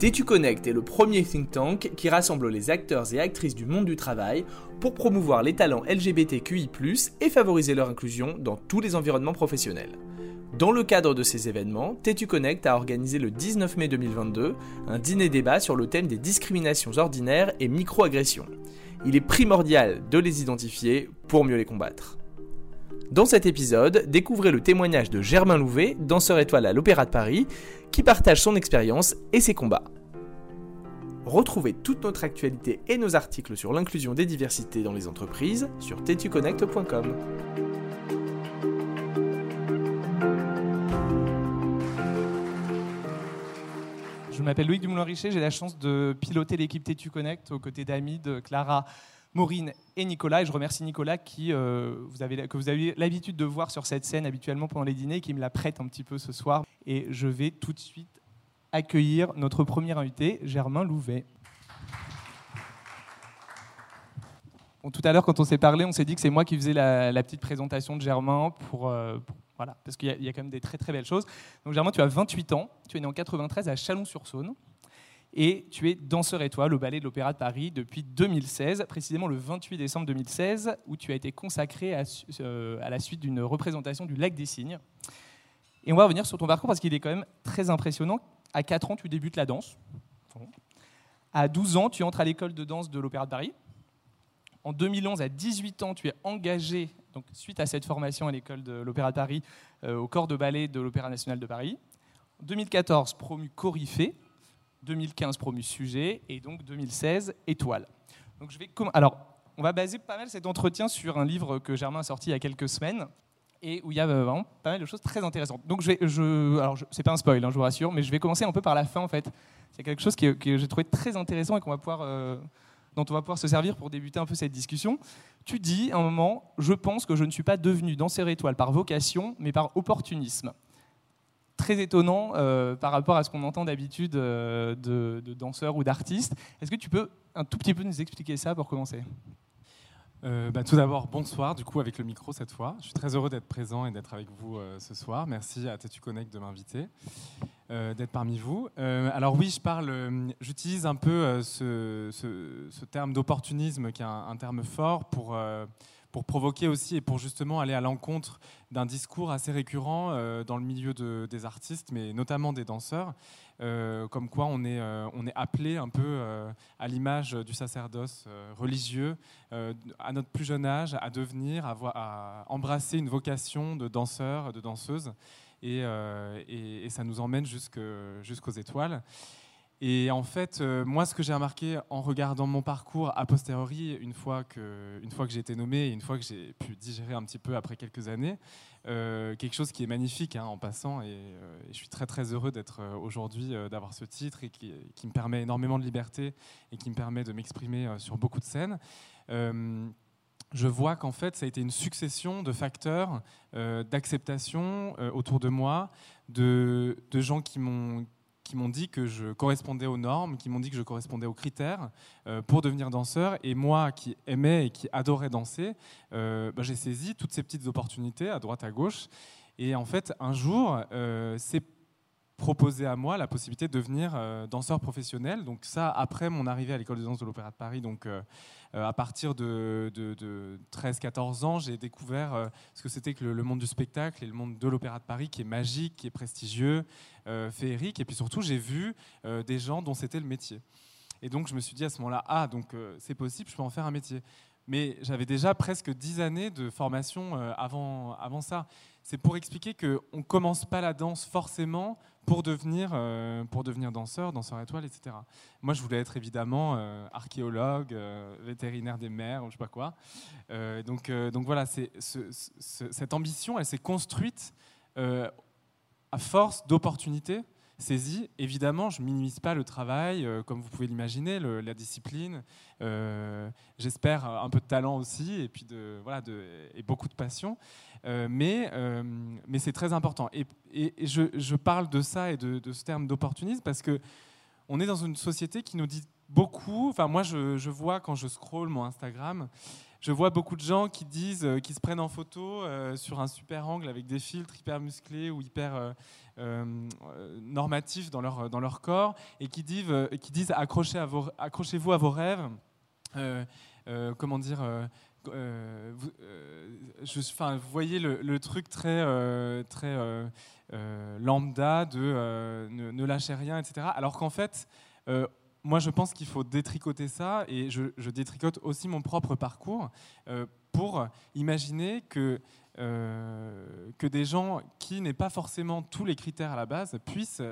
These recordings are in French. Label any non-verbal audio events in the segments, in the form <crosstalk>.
Tétu Connect est le premier think tank qui rassemble les acteurs et actrices du monde du travail pour promouvoir les talents LGBTQI+, et favoriser leur inclusion dans tous les environnements professionnels. Dans le cadre de ces événements, Tétu Connect a organisé le 19 mai 2022 un dîner-débat sur le thème des discriminations ordinaires et microagressions. Il est primordial de les identifier pour mieux les combattre. Dans cet épisode, découvrez le témoignage de Germain Louvet, danseur étoile à l'Opéra de Paris, qui partage son expérience et ses combats. Retrouvez toute notre actualité et nos articles sur l'inclusion des diversités dans les entreprises sur tetuconnect.com. Je m'appelle Louis Dumoulin-Richer, j'ai la chance de piloter l'équipe Tétu Connect aux côtés d'amis de Clara, Maureen et Nicolas. Et je remercie Nicolas qui, euh, que vous avez l'habitude de voir sur cette scène habituellement pendant les dîners, qui me la prête un petit peu ce soir. Et je vais tout de suite accueillir notre premier invité, Germain Louvet. tout à l'heure, quand on s'est parlé, on s'est dit que c'est moi qui faisais la, petite présentation de Germain pour, euh, voilà, parce qu'il y, y, a quand même des très très belles choses. Donc Germain, tu as 28 ans, tu es né en 93 à Chalon-sur-Saône et tu es danseur étoile au Ballet de l'Opéra de Paris depuis 2016, précisément le 28 décembre 2016, où tu as été consacré euh, à, la suite d'une représentation du Lac des Cygnes. Et on va revenir sur ton parcours parce qu'il est quand même très impressionnant. À 4 ans, tu débutes la danse. À 12 ans, tu entres à l'école de danse de l'Opéra de Paris. En 2011, à 18 ans, tu es engagé, donc suite à cette formation à l'école de l'Opéra de Paris, euh, au corps de ballet de l'Opéra national de Paris. En 2014, promu Coryphée 2015 promu sujet et donc 2016 étoile. Donc je vais alors on va baser pas mal cet entretien sur un livre que Germain a sorti il y a quelques semaines et où il y a euh, vraiment pas mal de choses très intéressantes. Donc je vais, je, alors c'est pas un spoil, hein, je vous rassure, mais je vais commencer un peu par la fin en fait. C'est quelque chose que, j'ai trouvé très intéressant et qu'on va pouvoir, euh, dont on va pouvoir se servir pour débuter un peu cette discussion. Tu dis à un moment, je pense que je ne suis pas devenu danseur étoile par vocation, mais par opportunisme très étonnant euh, par rapport à ce qu'on entend d'habitude euh, de, danseurs ou d'artistes. Est-ce que tu peux un tout petit peu nous expliquer ça pour commencer? Euh, bah, tout d'abord, bonsoir, du coup, avec le micro cette fois. Je suis très heureux d'être présent et d'être avec vous ce soir. Merci à Tetu Connect de m'inviter, d'être parmi vous. alors oui, je parle, j'utilise un peu ce, terme d'opportunisme, qui est un, terme fort pour pour provoquer aussi et pour justement aller à l'encontre d'un discours assez récurrent euh, dans le milieu des artistes, mais notamment des danseurs, euh, comme quoi on est, euh, on est appelé un peu à l'image du sacerdoce religieux à notre plus jeune âge à devenir, à, embrasser une vocation de danseur, de danseuse, et ça nous emmène jusqu'aux étoiles. Et en fait, euh, moi, ce que j'ai remarqué en regardant mon parcours a posteriori, une fois que, que j'ai été nommé et une fois que j'ai pu digérer un petit peu après quelques années, euh, quelque chose qui est magnifique hein, en passant. Euh, et, je suis très très heureux d'être aujourd'hui, d'avoir ce titre et qui, me permet énormément de liberté et qui me permet de m'exprimer sur beaucoup de scènes je vois qu'en fait, ça a été une succession de facteurs d'acceptation autour de moi, de gens qui m'ont qui m'ont dit que je correspondais aux normes, qui m'ont dit que je correspondais aux critères euh, pour devenir danseur. Et moi, qui aimais et qui adorais danser, euh, bah, j'ai saisi toutes ces petites opportunités à droite, à gauche. Et en fait, un jour, euh, c'est proposé à moi la possibilité de devenir danseur professionnel. Donc ça, après mon arrivée à l'école de danse de l'Opéra de Paris, donc euh, à partir de, 13-14 ans, j'ai découvert euh, ce que c'était que le, monde du spectacle et le monde de l'Opéra de Paris, qui est magique, qui est prestigieux, euh, féerique. Et puis surtout, j'ai vu des gens dont c'était le métier. Et donc, je me suis dit à ce moment-là, ah, donc c'est possible, je peux en faire un métier. Mais j'avais déjà presque 10 années de formation avant, avant ça. C'est pour expliquer qu'on ne commence pas la danse forcément pour devenir, euh, pour devenir danseur, danseur étoile, etc. Moi, je voulais être évidemment euh, archéologue, euh, vétérinaire des mers, ou je sais pas quoi. donc, donc voilà, c'est, cette ambition, elle s'est construite à force d'opportunités saisies. Évidemment, je minimise pas le travail, comme vous pouvez l'imaginer, la discipline. j'espère un peu de talent aussi, et puis voilà, et beaucoup de passion. Euh, mais, euh, mais c'est très important. Et, je, parle de ça et de, ce terme d'opportunisme parce que on est dans une société qui nous dit beaucoup. Enfin, moi, je, je vois quand je scroll mon Instagram je vois beaucoup de gens qui disent, qui se prennent en photo sur un super angle avec des filtres hyper musclés ou hyper normatifs dans leur, dans leur corps et qui disent, qui disent accrochez-vous à vos rêves. comment dire euh, vous, euh, je, vous, voyez le, truc très, euh, très lambda de ne, lâchez rien, etc. Alors qu'en fait, moi je pense qu'il faut détricoter ça et je, détricote aussi mon propre parcours pour imaginer que, que des gens qui n'aient pas forcément tous les critères à la base puissent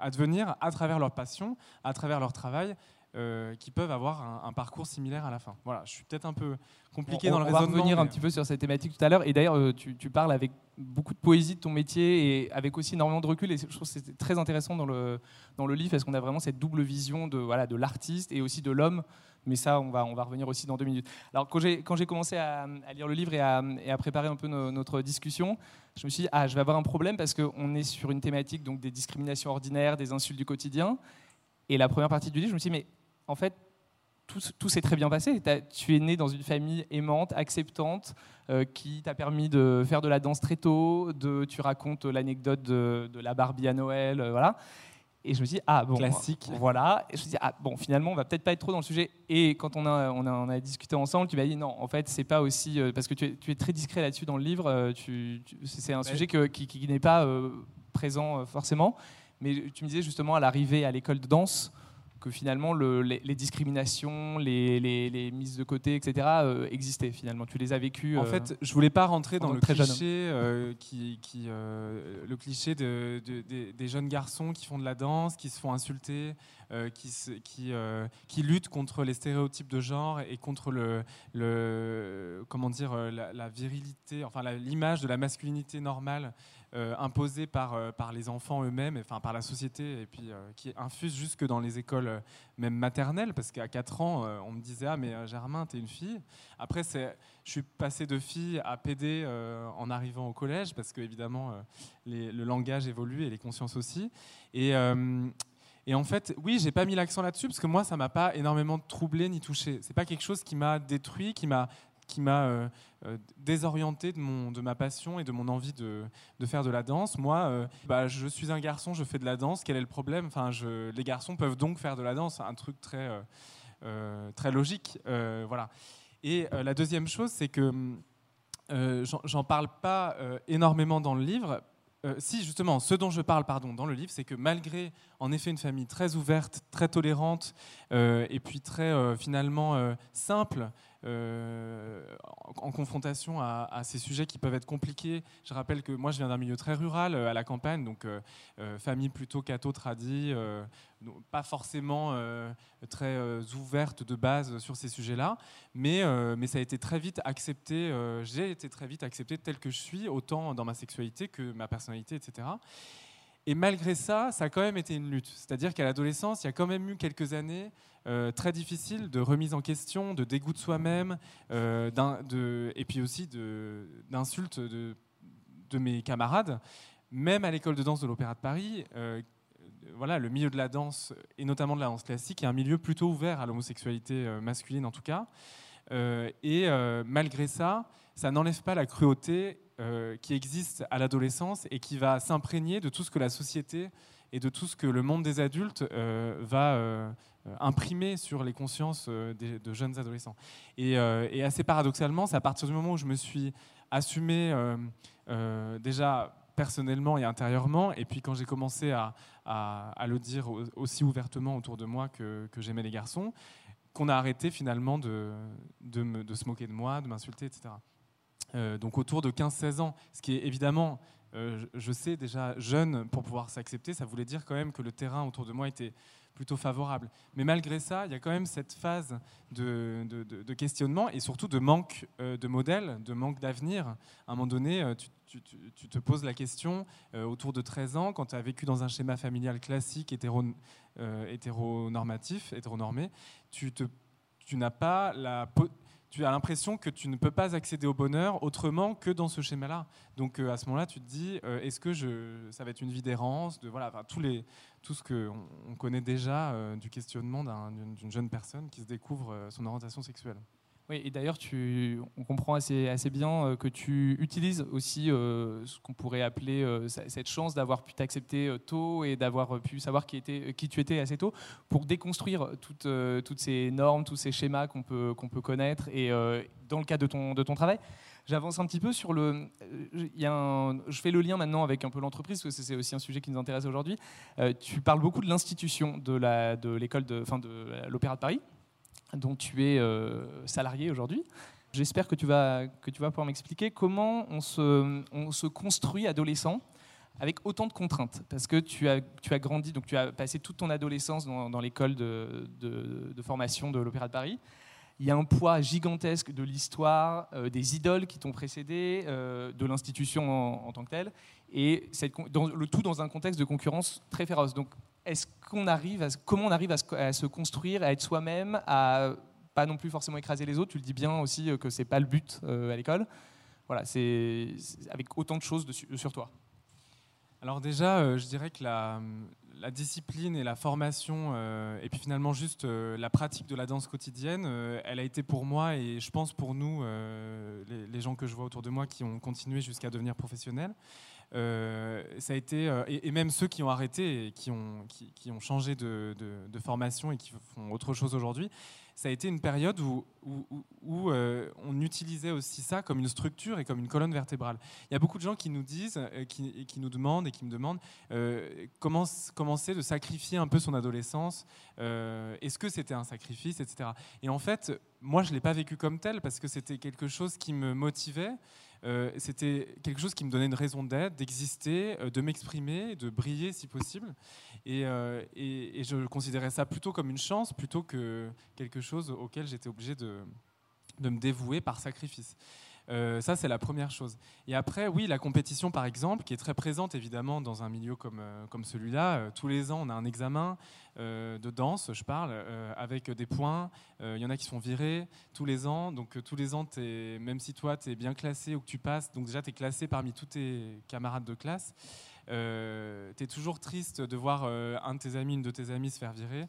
advenir à travers leur passion, à travers leur travail, euh, qui peuvent avoir un, parcours similaire à la fin. Voilà, je suis peut-être un peu compliqué dans le raisonnement. On va revenir un petit peu sur cette thématique tout à l'heure. Et d'ailleurs, euh, tu, parles avec beaucoup de poésie de ton métier et avec aussi énormément de recul. Et je trouve que c'est très intéressant dans le, dans le livre parce qu'on a vraiment cette double vision de, voilà, de l'artiste et aussi de l'homme. Mais ça, on va, on va revenir aussi dans deux minutes. Alors, quand j'ai, quand j'ai commencé à, lire le livre et à, et à préparer un peu notre discussion, je me suis dit, ah, je vais avoir un problème parce qu'on est sur une thématique donc, des discriminations ordinaires, des insultes du quotidien. Et la première partie du livre, je me suis dit, mais en fait, tout, s'est très bien passé. Tu es né dans une famille aimante, acceptante, euh, qui t'a permis de faire de la danse très tôt. De, tu racontes l'anecdote de, la Barbie à Noël, euh, voilà. Et je me dis ah bon, classique. Voilà. Et je me dis ah bon, finalement, on va peut-être pas être trop dans le sujet. Et quand on a, on a, discuté ensemble, tu m'as dit non, en fait, c'est pas aussi euh, parce que tu es, très discret là-dessus dans le livre. Tu, c'est un sujet qui, qui n'est pas présent forcément. Mais tu me disais justement à l'arrivée à l'école de danse que finalement les, discriminations, les, mises de côté, etc. Euh, existaient finalement. Tu les as vécues. En euh, fait, je voulais pas rentrer dans le cliché, euh, qui, qui le cliché de, des jeunes garçons qui font de la danse, qui se font insulter, qui, qui, qui luttent contre les stéréotypes de genre et contre le, comment dire la, la virilité, enfin l'image de la masculinité normale euh, imposée par, euh, par les enfants eux-mêmes, enfin par la société, et puis euh, qui infuse jusque dans les écoles même maternelles, parce qu'à 4 ans, on me disait Ah, mais Germain, t'es une fille. Après, je suis passé de fille à PD en arrivant au collège, parce que évidemment, le langage évolue et les consciences aussi. Et. Et en fait, oui, j'ai pas mis l'accent là-dessus parce que moi, ça m'a pas énormément troublé ni touché. C'est pas quelque chose qui m'a détruit, qui m'a qui m'a euh, euh, désorienté de, mon, de ma passion et de mon envie de, de faire de la danse. Moi, euh, bah, je suis un garçon, je fais de la danse, quel est le problème? Enfin, Les garçons peuvent donc faire de la danse, un truc très, très logique. voilà. Et la deuxième chose, c'est que j'en parle pas énormément dans le livre. Si justement, ce dont je parle pardon, dans le livre, c'est que malgré en effet une famille très ouverte, très tolérante, et puis très finalement simple, euh, en, confrontation à, ces sujets qui peuvent être compliqués. Je rappelle que moi, je viens d'un milieu très rural, euh, à la campagne, donc euh, famille plutôt catho-tradie, pas forcément très ouverte de base sur ces sujets-là, mais, mais ça a été très vite accepté, j'ai été très vite accepté tel que je suis, autant dans ma sexualité que ma personnalité, etc. Et malgré ça, ça a quand même été une lutte. C'est-à-dire qu'à l'adolescence, il y a quand même eu quelques années euh, très difficiles de remise en question, de dégoût de soi-même, euh, et puis aussi d'insultes de, mes camarades. Même à l'école de danse de l'Opéra de Paris, euh, voilà, le milieu de la danse, et notamment de la danse classique, est un milieu plutôt ouvert à l'homosexualité masculine en tout cas. et malgré ça, ça n'enlève pas la cruauté euh, qui existe à l'adolescence et qui va s'imprégner de tout ce que la société et de tout ce que le monde des adultes euh, va euh, imprimer sur les consciences de jeunes adolescents. Et, assez paradoxalement, c'est à partir du moment où je me suis assumé déjà personnellement et intérieurement, et puis quand j'ai commencé à, le dire aussi ouvertement autour de moi que, j'aimais les garçons, qu'on a arrêté finalement de, de se moquer de moi, de m'insulter, etc. Euh, donc autour de 15-16 ans, ce qui est évidemment, euh, je sais déjà jeune pour pouvoir s'accepter, ça voulait dire quand même que le terrain autour de moi était plutôt favorable. Mais malgré ça, il y a quand même cette phase de, questionnement et surtout de manque euh, de modèle, de manque d'avenir. À un moment donné, tu, te poses la question, autour de 13 ans, quand tu as vécu dans un schéma familial classique, hétéro, hétéronormatif, hétéronormé, tu, tu n'as pas la tu as l'impression que tu ne peux pas accéder au bonheur autrement que dans ce schéma-là. Donc euh, à ce moment-là, tu te dis, euh, est-ce que je, ça va être une vie d'errance, de voilà, tous les, tout ce que on, connaît déjà euh, du questionnement d'une jeune personne qui se découvre son orientation sexuelle? Oui, et d'ailleurs, on comprend assez, bien euh, que tu utilises aussi euh, ce qu'on pourrait appeler euh, cette chance d'avoir pu t'accepter tôt et d'avoir pu savoir qui, tu étais assez tôt pour déconstruire toutes, ces normes, tous ces schémas qu'on peut, connaître et dans le cadre de ton, travail. J'avance un petit peu sur le. Je fais le lien maintenant avec un peu l'entreprise, parce que c'est aussi un sujet qui nous intéresse aujourd'hui. tu parles beaucoup de l'institution de l'école de l'Opéra de Paris, dont tu es euh, salarié aujourd'hui. J'espère que, tu vas, que tu vas pouvoir m'expliquer comment on se, on se construit adolescent avec autant de contraintes. Parce que tu as, tu as grandi, donc tu as passé toute ton adolescence dans, l'école de, de, formation de l'Opéra de Paris. Il y a un poids gigantesque de l'histoire, euh, des idoles qui t'ont précédé, euh, de l'institution en, tant que telle, et cette, dans, le tout dans un contexte de concurrence très féroce. Donc est-ce qu'on arrive à, comment on arrive à se, construire, à être soi-même, à pas non plus forcément écraser les autres? Tu le dis bien aussi euh, que c'est pas le but euh, à l'école. Voilà, c'est avec autant de choses sur toi. Alors déjà, euh, je dirais que la, discipline et la formation, et puis finalement juste la pratique de la danse quotidienne, elle a été pour moi et je pense pour nous, les, les, gens que je vois autour de moi qui ont continué jusqu'à devenir professionnels, euh, ça a été, euh, et, même ceux qui ont arrêté et qui ont, qui, ont changé de, formation et qui font autre chose aujourd'hui, ça a été une période où, où, euh, on utilisait aussi ça comme une structure et comme une colonne vertébrale. Il y a beaucoup de gens qui nous disent, qui, qui, nous demandent et qui me demandent comment commencer de sacrifier un peu son adolescence. Est-ce que c'était un sacrifice, etc. Et en fait, moi, je ne l'ai pas vécu comme tel parce que c'était quelque chose qui me motivait. Euh, c'était quelque chose qui me donnait une raison d'être, d'exister, euh, de m'exprimer, de briller si possible. Euh, et, je considérais ça plutôt comme une chance plutôt que quelque chose auquel j'étais obligé de, de me dévouer par sacrifice. Euh, ça, c'est la première chose. Et après, oui, la compétition, par exemple, qui est très présente évidemment dans un milieu comme, euh, comme celui-là. Euh, tous les ans, on a un examen de danse, je parle, avec des points. Il y en a qui sont virés tous les ans. Donc, tous les ans, es, même si toi, tu es bien classé ou que tu passes, donc déjà, tu es classé parmi tous tes camarades de classe. tu es toujours triste de voir un de tes amis, une de tes amies se faire virer.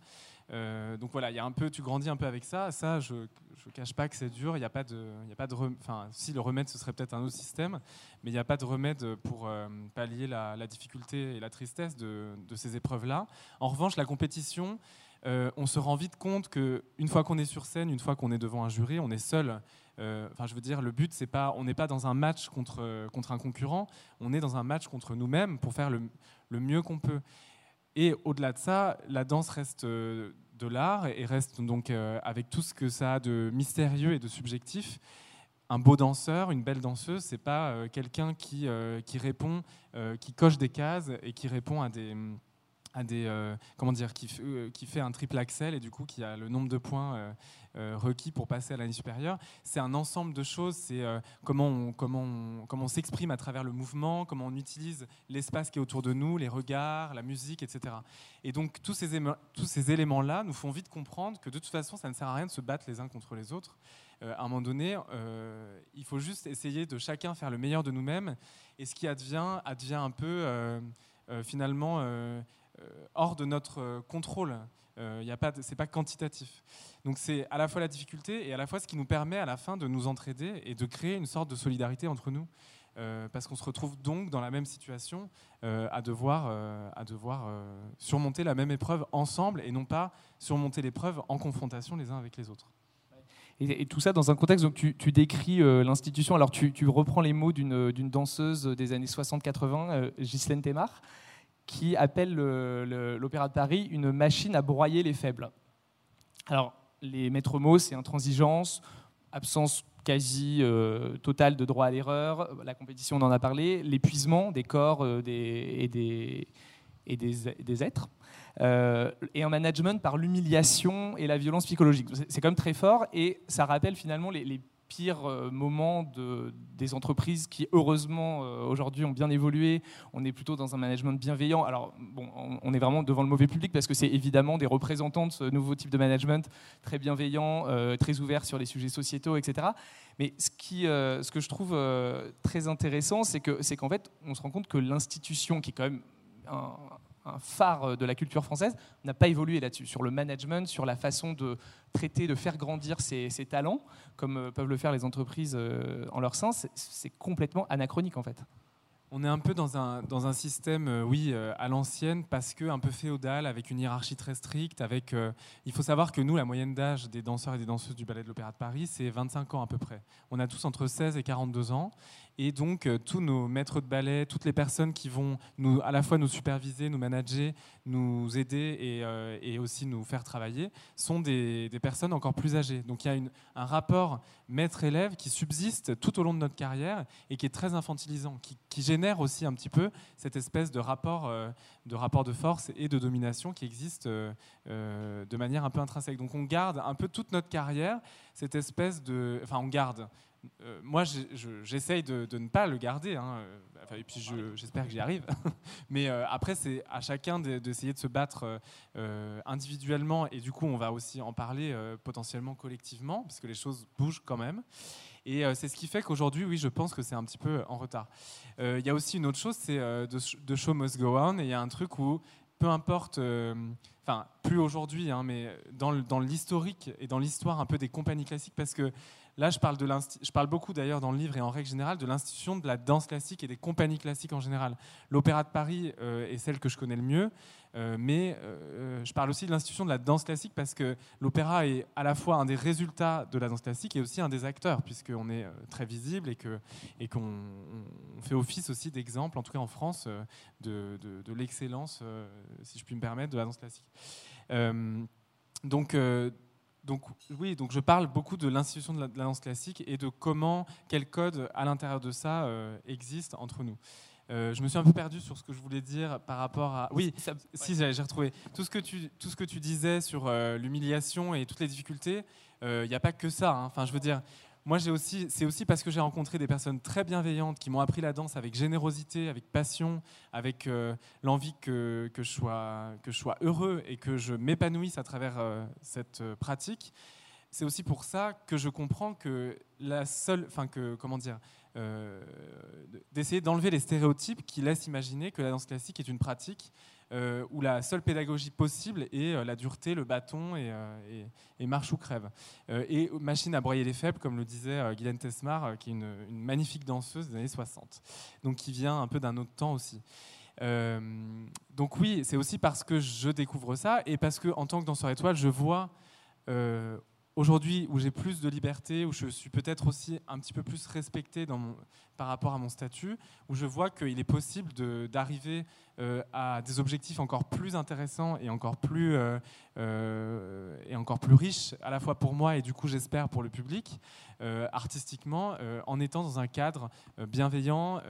Euh, donc voilà, il y a un peu, tu grandis un peu avec ça. Ça, je ne cache pas que c'est dur. Il n'y a pas de, il a pas de, enfin, si le remède, ce serait peut-être un autre système, mais il n'y a pas de remède pour euh, pallier la, difficulté et la tristesse de, ces épreuves-là. En revanche, la compétition, euh, on se rend vite compte que une fois qu'on est sur scène, une fois qu'on est devant un jury, on est seul. Enfin, je veux dire, le but, c'est pas, on n'est pas dans un match contre contre un concurrent. On est dans un match contre nous-mêmes pour faire le, le mieux qu'on peut. Et au-delà de ça, la danse reste euh, de l'art et reste donc euh, avec tout ce que ça a de mystérieux et de subjectif. Un beau danseur, une belle danseuse, c'est pas euh, quelqu'un qui, qui répond, qui coche des cases et qui répond à des à des comment dire qui, qui, fait un triple axel et du coup qui a le nombre de points euh, requis pour passer à l'année supérieure. C'est un ensemble de choses, c'est euh, comment on, comment comment on s'exprime à travers le mouvement, comment on utilise l'espace qui est autour de nous, les regards, la musique, etc. Et donc tous ces, tous ces éléments-là nous font vite comprendre que de toute façon, ça ne sert à rien de se battre les uns contre les autres. Euh, à un moment donné, il faut juste essayer de chacun faire le meilleur de nous-mêmes. Et ce qui advient, advient un peu finalement hors de notre contrôle. Il n'est pas, c'est pas quantitatif. Donc c'est à la fois la difficulté et à la fois ce qui nous permet à la fin de nous entraider et de créer une sorte de solidarité entre nous. Euh, parce qu'on se retrouve donc dans la même situation euh, à devoir, euh, à devoir surmonter la même épreuve ensemble et non pas surmonter l'épreuve en confrontation les uns avec les autres. Et, tout ça dans un contexte, donc tu, décris l'institution, alors tu, reprends les mots d'une danseuse des années 60-80, Ghislaine Thémar, qui appelle l'Opéra de Paris une machine à broyer les faibles. Alors, les maîtres mots, c'est intransigeance, absence quasi euh, totale de droit à l'erreur, la compétition, on en a parlé, l'épuisement des corps euh, et, des, êtres, euh, et un management par l'humiliation et la violence psychologique. C'est quand même très fort et ça rappelle finalement les pire euh, moment de, des entreprises qui, heureusement, euh, aujourd'hui ont bien évolué. On est plutôt dans un management bienveillant. Alors, bon, on, est vraiment devant le mauvais public parce que c'est évidemment des représentants de ce nouveau type de management très bienveillant, euh, très ouvert sur les sujets sociétaux, etc. Mais ce, qui, ce que je trouve très intéressant, c'est qu'en fait, on se rend compte que l'institution, qui est quand même un, un phare de la culture française, n'a pas évolué là-dessus, sur le management, sur la façon de traiter, de faire grandir ses, talents, comme peuvent le faire les entreprises en leur sens. C'est complètement anachronique en fait on est un peu dans un, dans un système, euh, oui, euh, à l'ancienne, parce que un peu féodal, avec une hiérarchie très stricte. Avec, euh, il faut savoir que nous, la moyenne d'âge des danseurs et des danseuses du Ballet de l'Opéra de Paris, c'est 25 ans à peu près. On a tous entre 16 et 42 ans. Et donc, euh, tous nos maîtres de ballet, toutes les personnes qui vont nous, à la fois nous superviser, nous manager, nous aider et, euh, aussi nous faire travailler, sont des, personnes encore plus âgées. Donc, il y a un rapport maître-élève qui subsiste tout au long de notre carrière et qui est très infantilisant, qui, génère aussi un petit peu cette espèce de rapport, euh, de rapport de force et de domination qui existe de manière un peu intrinsèque. Donc, on garde un peu toute notre carrière cette espèce de... Enfin, on garde euh, moi, j'essaye de, ne pas le garder, hein, euh, et puis j'espère que j'y arrive. <laughs> Mais euh, après, c'est à chacun d'essayer de, se battre individuellement, et du coup, on va aussi en parler potentiellement collectivement, parce que les choses bougent quand même. Et c'est ce qui fait qu'aujourd'hui, oui, je pense que c'est un petit peu en retard. Il y a aussi une autre chose, c'est de, Show Must Go On, et il y a un truc où, peu importe enfin plus aujourd'hui, hein, mais dans l'historique et dans l'histoire un peu des compagnies classiques, parce que Là, je parle, beaucoup d'ailleurs dans le livre et en règle générale de l'institution de la danse classique et des compagnies classiques en général. L'Opéra de Paris euh, est celle que je connais le mieux, euh, mais euh, je parle aussi de l'institution de la danse classique parce que l'opéra est à la fois un des résultats de la danse classique et aussi un des acteurs, puisqu'on est très visible et qu'on fait office aussi d'exemple, en tout cas en France, de, de l'excellence, si je puis me permettre, de la danse classique. donc, donc oui, donc je parle beaucoup de l'institution de, la danse classique et de comment, quel code à l'intérieur de ça euh, existe entre nous. Euh, je me suis un peu perdu sur ce que je voulais dire par rapport à. Oui, si j'ai retrouvé tout ce que tu tout ce que tu disais sur euh, l'humiliation et toutes les difficultés. Il n'y a pas que ça. Hein. Enfin, je veux dire, moi, c'est aussi parce que j'ai rencontré des personnes très bienveillantes qui m'ont appris la danse avec générosité, avec passion, avec euh, l'envie que, que, je sois, que je sois heureux et que je m'épanouisse à travers euh, cette euh, pratique. C'est aussi pour ça que je comprends que la seule, enfin que comment dire, d'essayer d'enlever les stéréotypes qui laissent imaginer que la danse classique est une pratique euh, où la seule pédagogie possible est euh, la dureté, le bâton et, euh, marche ou crève. et machine à broyer les faibles, comme le disait Guylaine Tesmar, qui est une, magnifique danseuse des années 60, donc qui vient un peu d'un autre temps aussi. donc oui, c'est aussi parce que je découvre ça et parce que en tant que danseur étoile, je vois aujourd'hui où j'ai plus de liberté, où je suis peut-être aussi un petit peu plus respecté par rapport à mon statut, où je vois qu'il est possible d'arriver euh, à des objectifs encore plus intéressants et encore plus, euh, euh, et encore plus riches, à la fois pour moi et du coup j'espère pour le public, artistiquement, en étant dans un cadre bienveillant,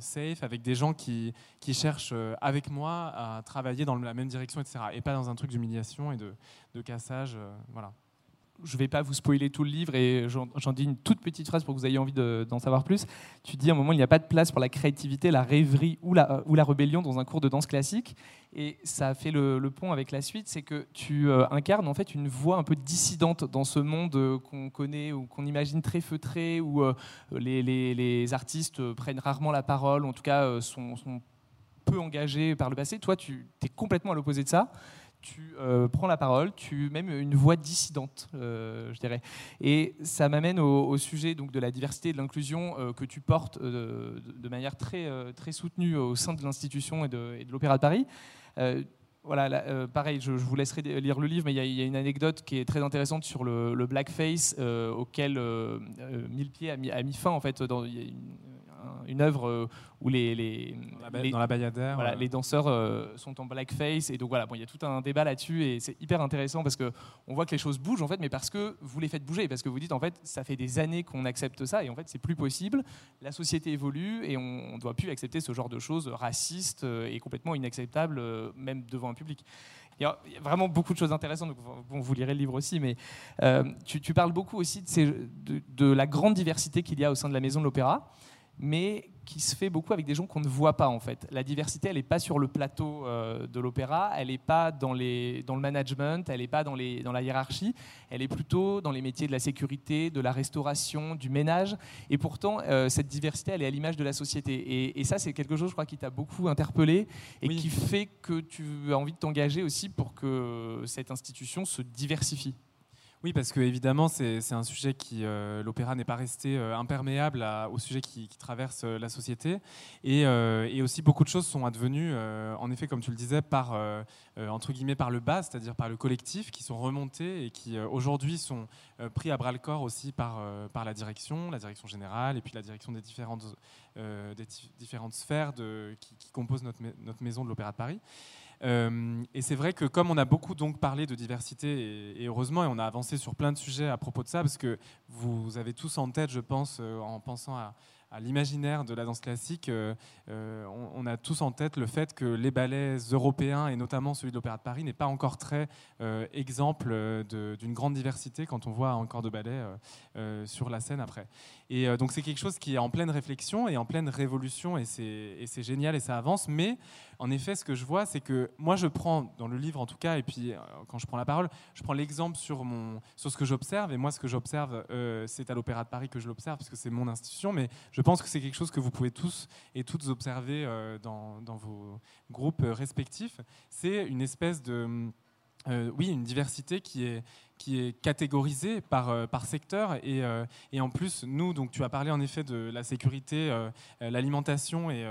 safe, avec des gens qui, qui cherchent avec moi à travailler dans la même direction, etc. Et pas dans un truc d'humiliation et de, de cassage. voilà je ne vais pas vous spoiler tout le livre et j'en dis une toute petite phrase pour que vous ayez envie d'en savoir plus. Tu dis à un moment, il n'y a pas de place pour la créativité, la rêverie ou la, la rébellion dans un cours de danse classique. Et ça fait le, pont avec la suite, c'est que tu euh, incarnes en fait une voix un peu dissidente dans ce monde euh, qu'on connaît ou qu'on imagine très feutré, où euh, les, artistes prennent rarement la parole, en tout cas sont peu engagés par le passé. Toi, tu es complètement à l'opposé de ça tu euh, prends la parole, tu même une voix dissidente, euh, je dirais. Et ça m'amène au, sujet donc de la diversité et de l'inclusion euh, que tu portes de, manière très très soutenue au sein de l'institution et de, l'Opéra de Paris. voilà, pareil, je, vous laisserai lire le livre, mais il y, a une anecdote qui est très intéressante sur le, blackface auquel Millepied a mis, fin en fait. Dans, une œuvre euh, où les, les, dans la, voilà, les danseurs euh, sont en blackface. Et donc voilà bon il y a tout un débat là-dessus et c'est hyper intéressant parce que on voit que les choses bougent en fait mais parce que vous les faites bouger parce que vous dites en fait ça fait des années qu'on accepte ça et en fait c'est plus possible. La société évolue et on ne doit plus accepter ce genre de choses racistes euh, et complètement inacceptables même devant un public. Il y, a, vraiment beaucoup de choses intéressantes. Donc, bon, vous lirez le livre aussi, mais tu, tu, parles beaucoup aussi de, ces, de, de la grande diversité qu'il y a au sein de la maison de l'opéra mais qui se fait beaucoup avec des gens qu'on ne voit pas en fait. La diversité, elle n'est pas sur le plateau euh, de l'opéra, elle n'est pas dans, les, dans le management, elle n'est pas dans, les, dans la hiérarchie, elle est plutôt dans les métiers de la sécurité, de la restauration, du ménage. Et pourtant, euh, cette diversité, elle est à l'image de la société. Et, ça, c'est quelque chose, je crois, qui t'a beaucoup interpellé et qui fait que tu as envie de t'engager aussi pour que cette institution se diversifie. Oui, parce que évidemment, c'est un sujet qui, euh, l'opéra n'est pas resté euh, imperméable au sujet qui, traverse euh, la société, et, aussi beaucoup de choses sont advenues, en effet, comme tu le disais, entre guillemets par le bas, c'est-à-dire par le collectif, qui sont remontés et qui aujourd'hui sont pris à bras le corps aussi par la direction, la direction générale, et puis la direction des différentes sphères qui, composent notre maison de l'Opéra de Paris. Euh, et c'est vrai que comme on a beaucoup donc parlé de diversité, et, heureusement, et on a avancé sur plein de sujets à propos de ça, parce que vous avez tous en tête, je pense, euh, en pensant à, l'imaginaire de la danse classique, euh, on, a tous en tête le fait que les ballets européens, et notamment celui de l'Opéra de Paris, n'est pas encore très exemple d'une grande diversité quand on voit un corps de ballet sur la scène après. Et donc c'est quelque chose qui est en pleine réflexion et en pleine révolution, et c'est génial et ça avance. Mais en effet, ce que je vois, c'est que moi je prends, dans le livre en tout cas, et puis quand je prends la parole, je prends l'exemple sur, sur ce que j'observe, et moi ce que j'observe, c'est à l'Opéra de Paris que je l'observe, parce que c'est mon institution, mais je pense que c'est quelque chose que vous pouvez tous et toutes observer euh, dans, vos groupes respectifs. C'est une espèce de... Euh, oui, une diversité qui est, qui est catégorisée par, euh, par secteur. Et, et, en plus, nous, tu as parlé en effet de la sécurité, l'alimentation et,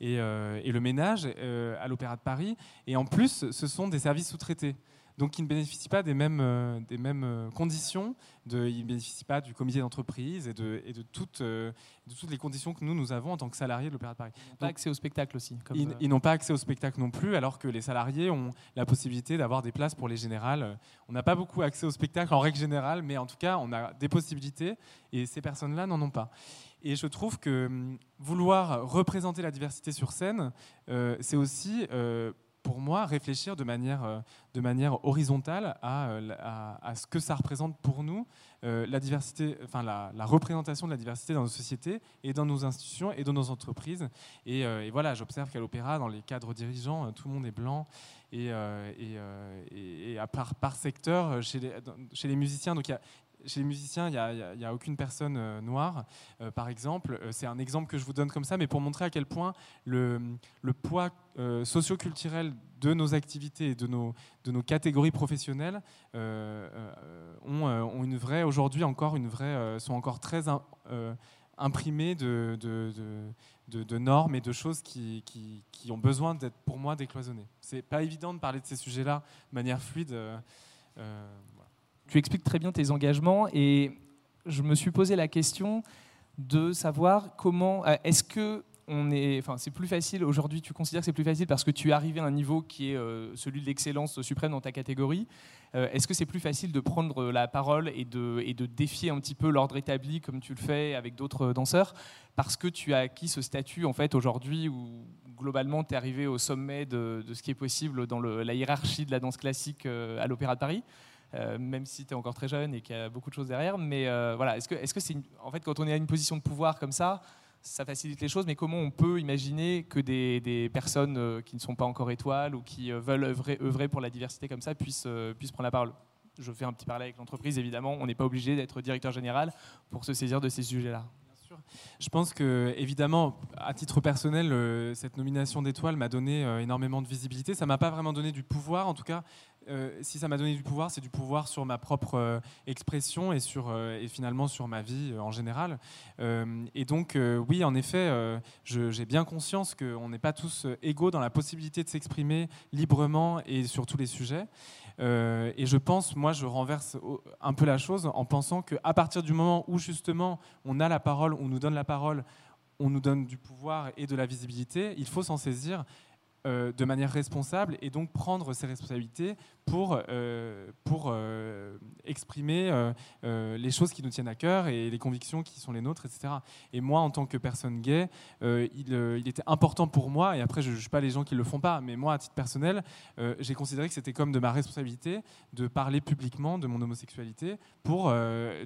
et, et, le ménage à l'Opéra de Paris. Et en plus, ce sont des services sous-traités donc qui ne bénéficient pas des mêmes, euh, des mêmes euh, conditions. De, ils ne bénéficient pas du comité d'entreprise et, de, et de, toutes, euh, de toutes les conditions que nous, nous avons en tant que salariés de l'Opéra de Paris. Ils n'ont pas accès au spectacle aussi. ils, n'ont pas accès au spectacle non plus, alors que les salariés ont la possibilité d'avoir des places pour les générales. On n'a pas beaucoup accès au spectacle en règle générale, mais en tout cas, on a des possibilités et ces personnes-là n'en ont pas. Et je trouve que hum, vouloir représenter la diversité sur scène, c'est aussi pour moi, réfléchir de manière, euh, de manière horizontale à, euh, à, ce que ça représente pour nous euh, la diversité, enfin la, représentation de la diversité dans nos sociétés et dans nos institutions et dans nos entreprises. Et, voilà, j'observe qu'à l'opéra, dans les cadres dirigeants, tout le monde est blanc et, à part, par secteur, chez les, musiciens, donc chez les musiciens, il n'y a, aucune personne euh, noire, euh, par exemple. Euh, c'est un exemple que je vous donne comme ça, mais pour montrer à quel point le, le poids socio-culturel de nos activités et de nos, de nos catégories professionnelles ont, une vraie, aujourd'hui encore, une vraie, sont encore très imprimés de, de, de, de, normes et de choses qui, qui, qui ont besoin d'être, pour moi, décloisonnées. C'est pas évident de parler de ces sujets-là de manière fluide tu expliques très bien tes engagements et je me suis posé la question de savoir comment euh, est-ce que on est, enfin, c'est plus facile aujourd'hui. Tu considères que c'est plus facile parce que tu es arrivé à un niveau qui est euh, celui de l'excellence suprême dans ta catégorie. Euh, est-ce que c'est plus facile de prendre la parole et de, et de défier un petit peu l'ordre établi comme tu le fais avec d'autres danseurs parce que tu as acquis ce statut en fait aujourd'hui où globalement tu es arrivé au sommet de, de, ce qui est possible dans la hiérarchie de la danse classique à l'Opéra de Paris? Euh, même si tu es encore très jeune et qu'il y a beaucoup de choses derrière. Mais euh, voilà, est-ce que est-ce c'est en fait quand on est à une position de pouvoir comme ça, ça facilite les choses, mais comment on peut imaginer que des, des personnes euh, qui ne sont pas encore étoiles ou qui veulent œuvrer, œuvrer, pour la diversité comme ça puissent, puissent prendre la parole? Je fais un petit parallèle avec l'entreprise, évidemment, on n'est pas obligé d'être directeur général pour se saisir de ces sujets-là. Je pense que, évidemment, à titre personnel, cette nomination d'étoile m'a donné énormément de visibilité. Ça m'a pas vraiment donné du pouvoir, en tout cas, euh, si ça m'a donné du pouvoir, c'est du pouvoir sur ma propre euh, expression et, sur, euh, et finalement sur ma vie en général. et donc, oui, en effet, j'ai bien conscience qu'on n'est pas tous égaux dans la possibilité de s'exprimer librement et sur tous les sujets. Et je pense, moi, je renverse un peu la chose en pensant qu'à partir du moment où justement on a la parole, on nous donne la parole, on nous donne du pouvoir et de la visibilité, il faut s'en saisir euh, de manière responsable et donc prendre ses responsabilités pour, euh, pour euh, exprimer les choses qui nous tiennent à cœur et les convictions qui sont les nôtres, etc. Et moi, en tant que personne gay, il, était important pour moi, et après je ne juge pas les gens qui ne le font pas, mais moi, à titre personnel, j'ai considéré que c'était comme de ma responsabilité de parler publiquement de mon homosexualité pour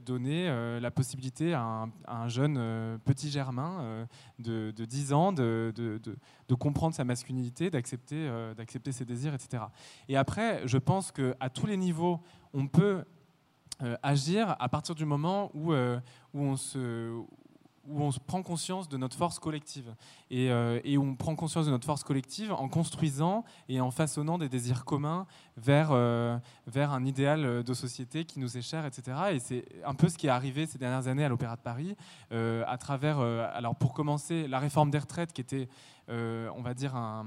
donner la possibilité à un, un jeune petit Germain de, de, 10 ans de comprendre sa masculinité d'accepter euh, d'accepter ses désirs, etc. Et après, je pense qu'à tous les niveaux, on peut euh, agir à partir du moment où, euh, où on se où on prend conscience de notre force collective. Et, et, on prend conscience de notre force collective en construisant et en façonnant des désirs communs vers, euh, vers un idéal de société qui nous est cher, etc. Et c'est un peu ce qui est arrivé ces dernières années à l'Opéra de Paris, euh, à travers, alors pour commencer, la réforme des retraites qui était, on va dire, un,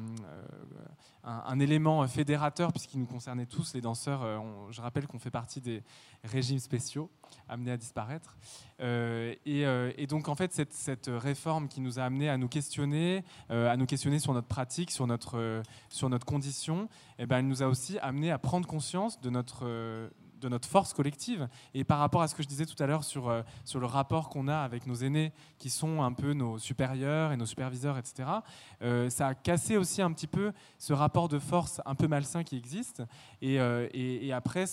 un, élément fédérateur puisqu'il nous concernait tous, les danseurs. je rappelle qu'on fait partie des régimes spéciaux amenés à disparaître. et, donc, en fait, cette, réforme qui nous a amené à nous questionner, euh, à nous questionner sur notre pratique, sur notre, euh, sur notre condition, eh ben, elle nous a aussi amené à prendre conscience de notre, euh, de notre force collective. Et par rapport à ce que je disais tout à l'heure sur, euh, sur le rapport qu'on a avec nos aînés, qui sont un peu nos supérieurs et nos superviseurs, etc., euh, ça a cassé aussi un petit peu ce rapport de force un peu malsain qui existe. Et, et, après,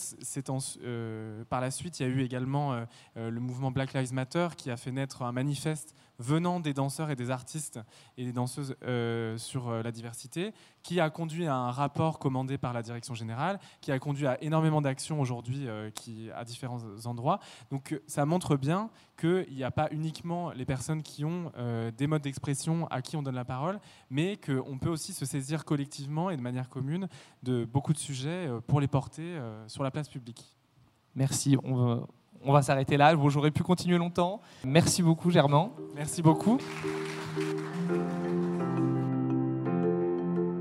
par la suite, il y a eu également le mouvement Black Lives Matter qui a fait naître un manifeste venant des danseurs et des artistes et des danseuses sur la diversité, qui a conduit à un rapport commandé par la direction générale, qui a conduit à énormément d'actions aujourd'hui euh, à différents endroits. Donc euh, ça montre bien qu'il n'y a pas uniquement les personnes qui ont euh, des modes d'expression à qui on donne la parole, mais qu'on peut aussi se saisir collectivement et de manière commune de beaucoup de sujets pour les porter sur la place publique. Merci. On va s'arrêter là. J'aurais pu continuer longtemps. Merci beaucoup, Germain. Merci beaucoup.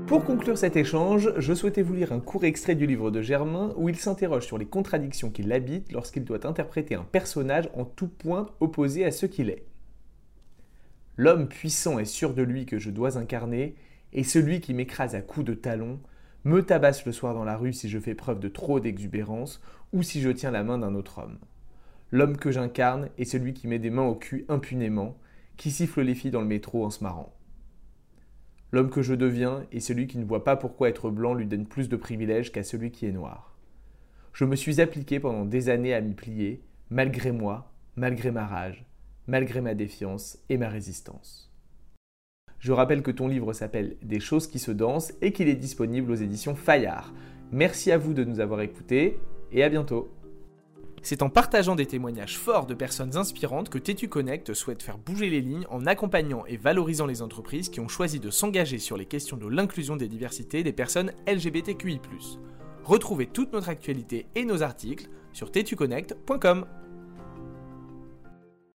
Pour conclure cet échange, je souhaitais vous lire un court extrait du livre de Germain où il s'interroge sur les contradictions qui l'habitent lorsqu'il doit interpréter un personnage en tout point opposé à ce qu'il est. L'homme puissant et sûr de lui que je dois incarner est celui qui m'écrase à coups de talon, me tabasse le soir dans la rue si je fais preuve de trop d'exubérance ou si je tiens la main d'un autre homme. L'homme que j'incarne est celui qui met des mains au cul impunément, qui siffle les filles dans le métro en se marrant. L'homme que je deviens est celui qui ne voit pas pourquoi être blanc lui donne plus de privilèges qu'à celui qui est noir. Je me suis appliqué pendant des années à m'y plier, malgré moi, malgré ma rage, malgré ma défiance et ma résistance. Je rappelle que ton livre s'appelle Des choses qui se dansent et qu'il est disponible aux éditions Fayard. Merci à vous de nous avoir écoutés et à bientôt. C'est en partageant des témoignages forts de personnes inspirantes que Tétu Connect souhaite faire bouger les lignes en accompagnant et valorisant les entreprises qui ont choisi de s'engager sur les questions de l'inclusion des diversités des personnes LGBTQI. Retrouvez toute notre actualité et nos articles sur tetuconnect.com.